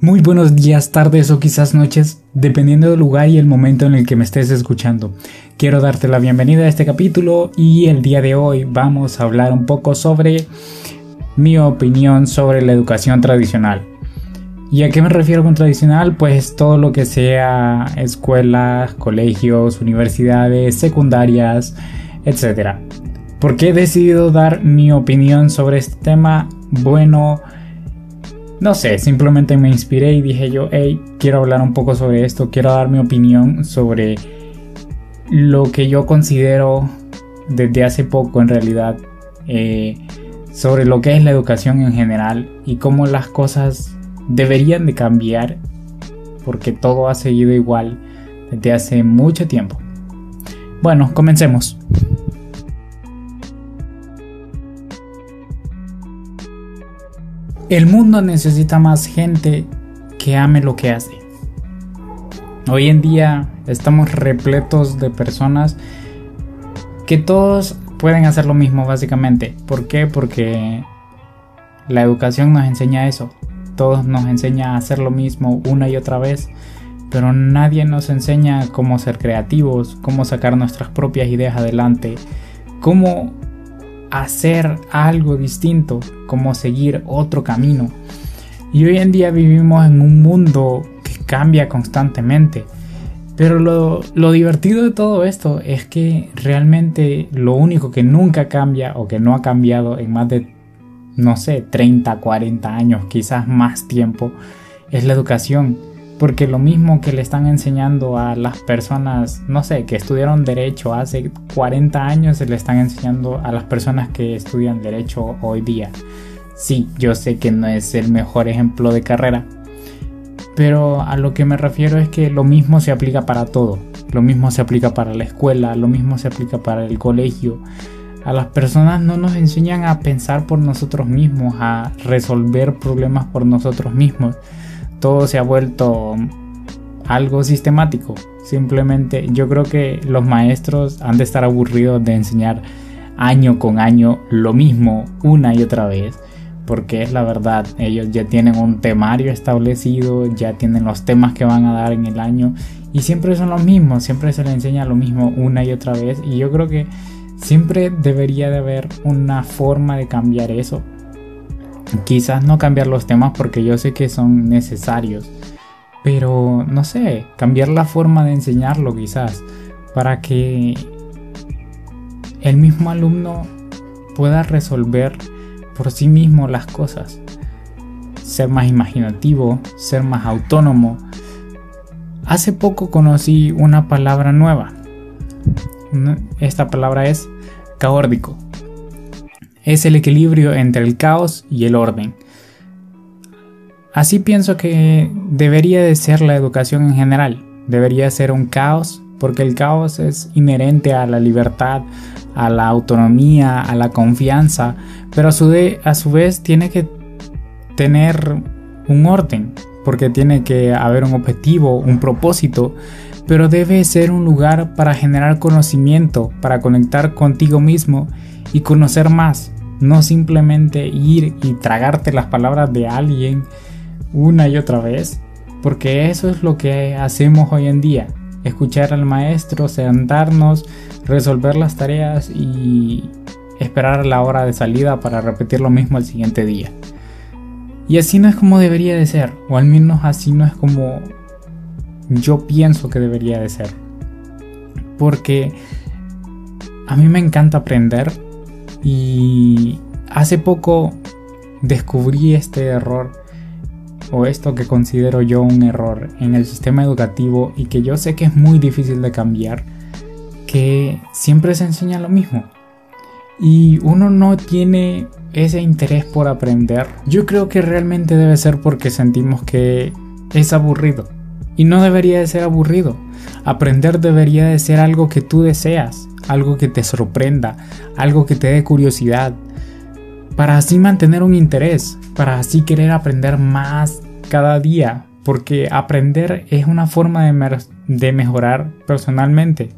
Muy buenos días, tardes o quizás noches, dependiendo del lugar y el momento en el que me estés escuchando. Quiero darte la bienvenida a este capítulo y el día de hoy vamos a hablar un poco sobre mi opinión sobre la educación tradicional. ¿Y a qué me refiero con tradicional? Pues todo lo que sea escuelas, colegios, universidades, secundarias, etc. ¿Por qué he decidido dar mi opinión sobre este tema? Bueno, no sé, simplemente me inspiré y dije yo, hey, quiero hablar un poco sobre esto, quiero dar mi opinión sobre lo que yo considero desde hace poco en realidad eh, sobre lo que es la educación en general y cómo las cosas deberían de cambiar porque todo ha seguido igual desde hace mucho tiempo. Bueno, comencemos. El mundo necesita más gente que ame lo que hace. Hoy en día estamos repletos de personas que todos pueden hacer lo mismo básicamente. ¿Por qué? Porque la educación nos enseña eso. Todos nos enseña a hacer lo mismo una y otra vez. Pero nadie nos enseña cómo ser creativos, cómo sacar nuestras propias ideas adelante, cómo hacer algo distinto, como seguir otro camino. Y hoy en día vivimos en un mundo que cambia constantemente. Pero lo, divertido de todo esto es que realmente lo único que nunca cambia o que no ha cambiado en más de, no sé, 30, 40 años, quizás más tiempo, es la educación. Porque lo mismo que le están enseñando a las personas, no sé, que estudiaron derecho hace 40 años, se le están enseñando a las personas que estudian derecho hoy día. Sí, yo sé que no es el mejor ejemplo de carrera, pero a lo que me refiero es que lo mismo se aplica para todo. Lo mismo se aplica para la escuela, lo mismo se aplica para el colegio. A las personas no nos enseñan a pensar por nosotros mismos, a resolver problemas por nosotros mismos todo se ha vuelto algo sistemático. Simplemente yo creo que los maestros han de estar aburridos de enseñar año con año lo mismo una y otra vez. Porque es la verdad, ellos ya tienen un temario establecido, ya tienen los temas que van a dar en el año y siempre son los mismos, siempre se les enseña lo mismo una y otra vez y yo creo que siempre debería de haber una forma de cambiar eso Quizás no cambiar los temas porque yo sé que son necesarios, pero no sé, cambiar la forma de enseñarlo quizás para que el mismo alumno pueda resolver por sí mismo las cosas, ser más imaginativo, ser más autónomo. Hace poco conocí una palabra nueva. Esta palabra es caórdico es el equilibrio entre el caos y el orden. Así pienso que debería de ser la educación en general. Debería ser un caos porque el caos es inherente a la libertad, a la autonomía, a la confianza, pero a su, a su vez tiene que tener un orden, porque tiene que haber un objetivo, un propósito, pero debe ser un lugar para generar conocimiento, para conectar contigo mismo y conocer más no simplemente ir y tragarte las palabras de alguien una y otra vez, porque eso es lo que hacemos hoy en día, escuchar al maestro, sentarnos, resolver las tareas y esperar la hora de salida para repetir lo mismo el siguiente día. Y así no es como debería de ser, o al menos así no es como yo pienso que debería de ser. Porque a mí me encanta aprender, y hace poco descubrí este error o esto que considero yo un error en el sistema educativo y que yo sé que es muy difícil de cambiar, que siempre se enseña lo mismo. Y uno no tiene ese interés por aprender. Yo creo que realmente debe ser porque sentimos que es aburrido. Y no debería de ser aburrido. Aprender debería de ser algo que tú deseas algo que te sorprenda, algo que te dé curiosidad, para así mantener un interés, para así querer aprender más cada día, porque aprender es una forma de, mejorar personalmente.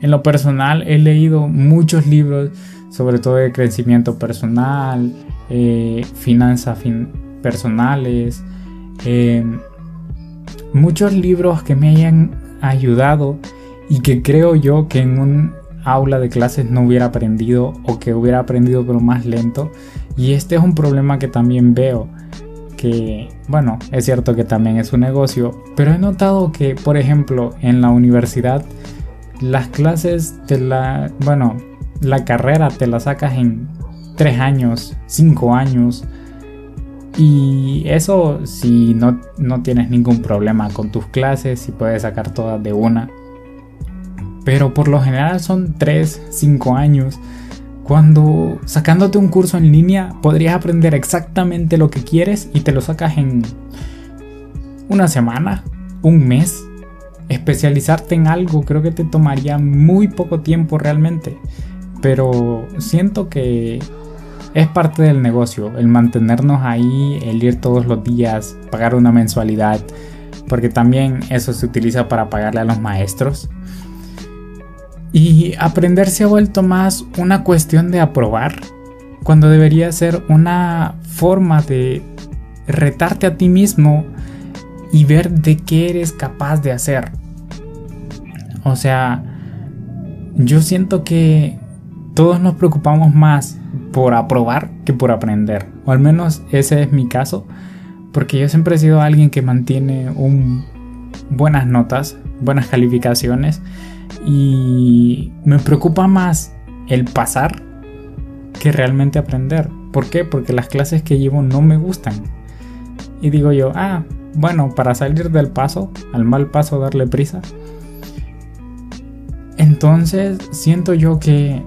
En lo personal he leído muchos libros, sobre todo de crecimiento personal, eh, finanzas personales, Em, muchos libros que me hayan ayudado y que creo yo que en un aula de clases no hubiera aprendido o que hubiera aprendido pero más lento. Y este es un problema que también veo. Que, bueno, es cierto que también es un negocio, pero he notado que, por ejemplo, en la universidad, las clases de la, bueno, la carrera te la sacas en 3 años, 5 años. Y eso si no, no tienes ningún problema con tus clases, y puedes sacar todas de una. Pero por lo general son 3, 5 años. Cuando sacándote un curso en línea podrías aprender exactamente lo que quieres y te lo sacas en una semana, un mes. Especializarte en algo creo que te tomaría muy poco tiempo realmente. Pero siento que es parte del negocio, el mantenernos ahí, el ir todos los días, pagar una mensualidad, porque también eso se utiliza para pagarle a los maestros. Y aprender se ha vuelto más una cuestión de aprobar, cuando debería ser una forma de retarte a ti mismo y ver de qué eres capaz de hacer. O sea, yo siento que todos nos preocupamos más por aprobar que por aprender. O al menos ese es mi caso. Porque yo siempre he sido alguien que mantiene buenas notas, buenas calificaciones. Y me preocupa más el pasar que realmente aprender. ¿Por qué? Porque las clases que llevo no me gustan. Y digo yo, ah, bueno, para salir del paso, al mal paso darle prisa. Entonces siento yo que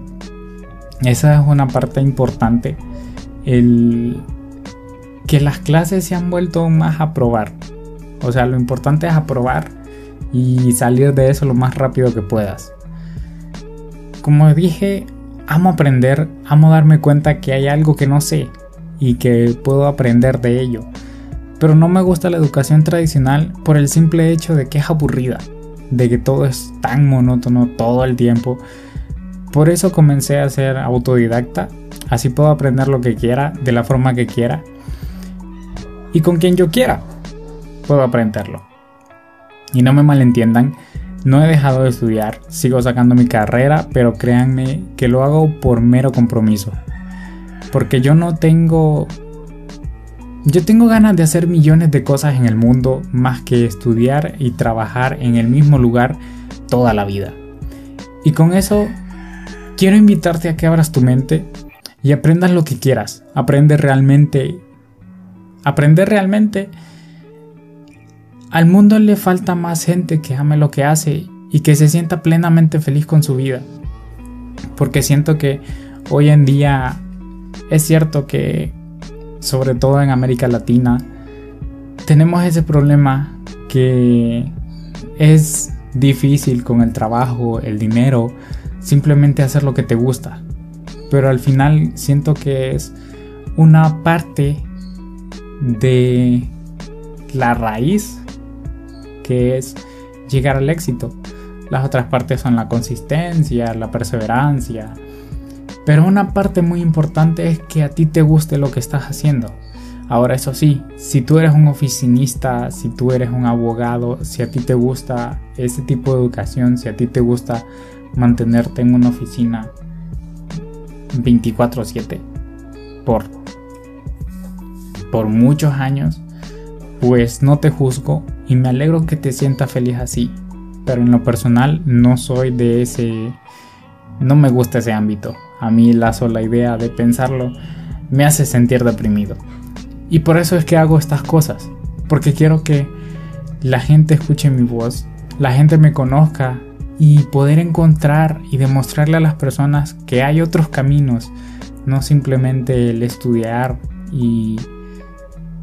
esa es una parte importante. El que las clases se han vuelto más a probar. O sea, lo importante es aprobar y salir de eso lo más rápido que puedas. Como dije, amo aprender, amo darme cuenta que hay algo que no sé y que puedo aprender de ello. Pero no me gusta la educación tradicional por el simple hecho de que es aburrida, de que todo es tan monótono todo el tiempo por eso comencé a ser autodidacta, así puedo aprender lo que quiera, de la forma que quiera y con quien yo quiera. Puedo aprenderlo. Y no me malentiendan, no he dejado de estudiar, sigo sacando mi carrera, pero créanme que lo hago por mero compromiso. Porque yo no tengo... Yo tengo ganas de hacer millones de cosas en el mundo más que estudiar y trabajar en el mismo lugar toda la vida. Y con eso quiero invitarte a que abras tu mente y aprendas lo que quieras. Aprende realmente. Aprender realmente. Al mundo le falta más gente que ame lo que hace y que se sienta plenamente feliz con su vida. Porque siento que hoy en día es cierto que, sobre todo en América Latina, tenemos ese problema que es difícil con el trabajo, el dinero, simplemente hacer lo que te gusta. Pero al final siento que es una parte de la raíz que es llegar al éxito. Las otras partes son la consistencia, la perseverancia. Pero una parte muy importante es que a ti te guste lo que estás haciendo. Ahora eso sí, si tú eres un oficinista, si tú eres un abogado, si a ti te gusta ese tipo de educación, si a ti te gusta mantenerte en una oficina 24/7 por, por muchos años, pues no te juzgo y me alegro que te sientas feliz así. Pero en lo personal no soy de ese... No me gusta ese ámbito. A mí la sola idea de pensarlo me hace sentir deprimido. Y por eso es que hago estas cosas. Porque quiero que la gente escuche mi voz, la gente me conozca y poder encontrar y demostrarle a las personas que hay otros caminos, no simplemente el estudiar y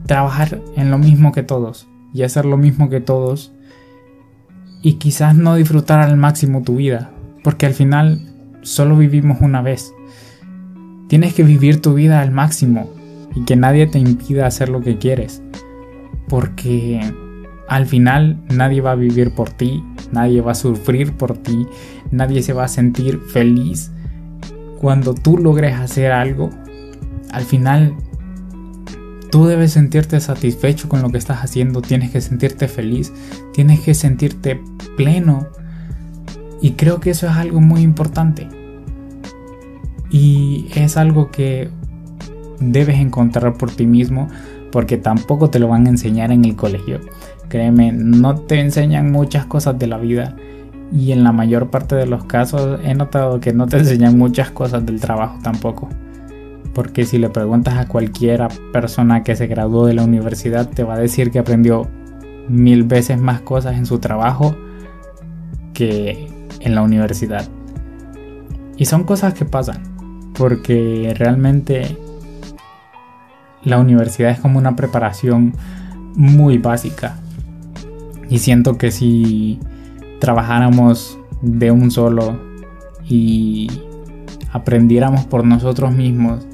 trabajar en lo mismo que todos y hacer lo mismo que todos y quizás no disfrutar al máximo tu vida, porque al final solo vivimos una vez. Tienes que vivir tu vida al máximo y que nadie te impida hacer lo que quieres, porque al final nadie va a vivir por ti, nadie va a sufrir por ti, nadie se va a sentir feliz. Cuando tú logres hacer algo, al final Tú debes sentirte satisfecho con lo que estás haciendo, tienes que sentirte feliz, tienes que sentirte pleno. Y creo que eso es algo muy importante. Y es algo que debes encontrar por ti mismo porque tampoco te lo van a enseñar en el colegio. Créeme, no te enseñan muchas cosas de la vida y en la mayor parte de los casos he notado que no te enseñan muchas cosas del trabajo tampoco. Porque si le preguntas a cualquiera persona que se graduó de la universidad te va a decir que aprendió mil veces más cosas en su trabajo que en la universidad. Y son cosas que pasan. Porque realmente la universidad es como una preparación muy básica. Y siento que si trabajáramos de un solo y aprendiéramos por nosotros mismos,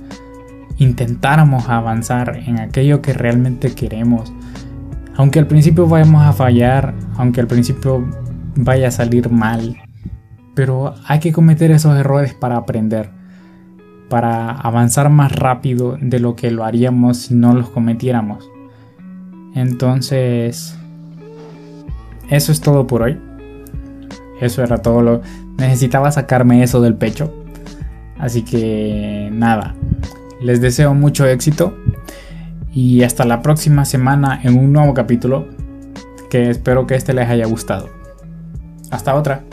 intentáramos avanzar en aquello que realmente queremos, aunque al principio vayamos a fallar, aunque al principio vaya a salir mal, pero hay que cometer esos errores para aprender para avanzar más rápido de lo que lo haríamos si no los cometiéramos. Entonces, eso es todo por hoy. Eso era todo lo... Necesitaba sacarme eso del pecho. Así que nada, les deseo mucho éxito y hasta la próxima semana en un nuevo capítulo que espero que este les haya gustado. Hasta otra.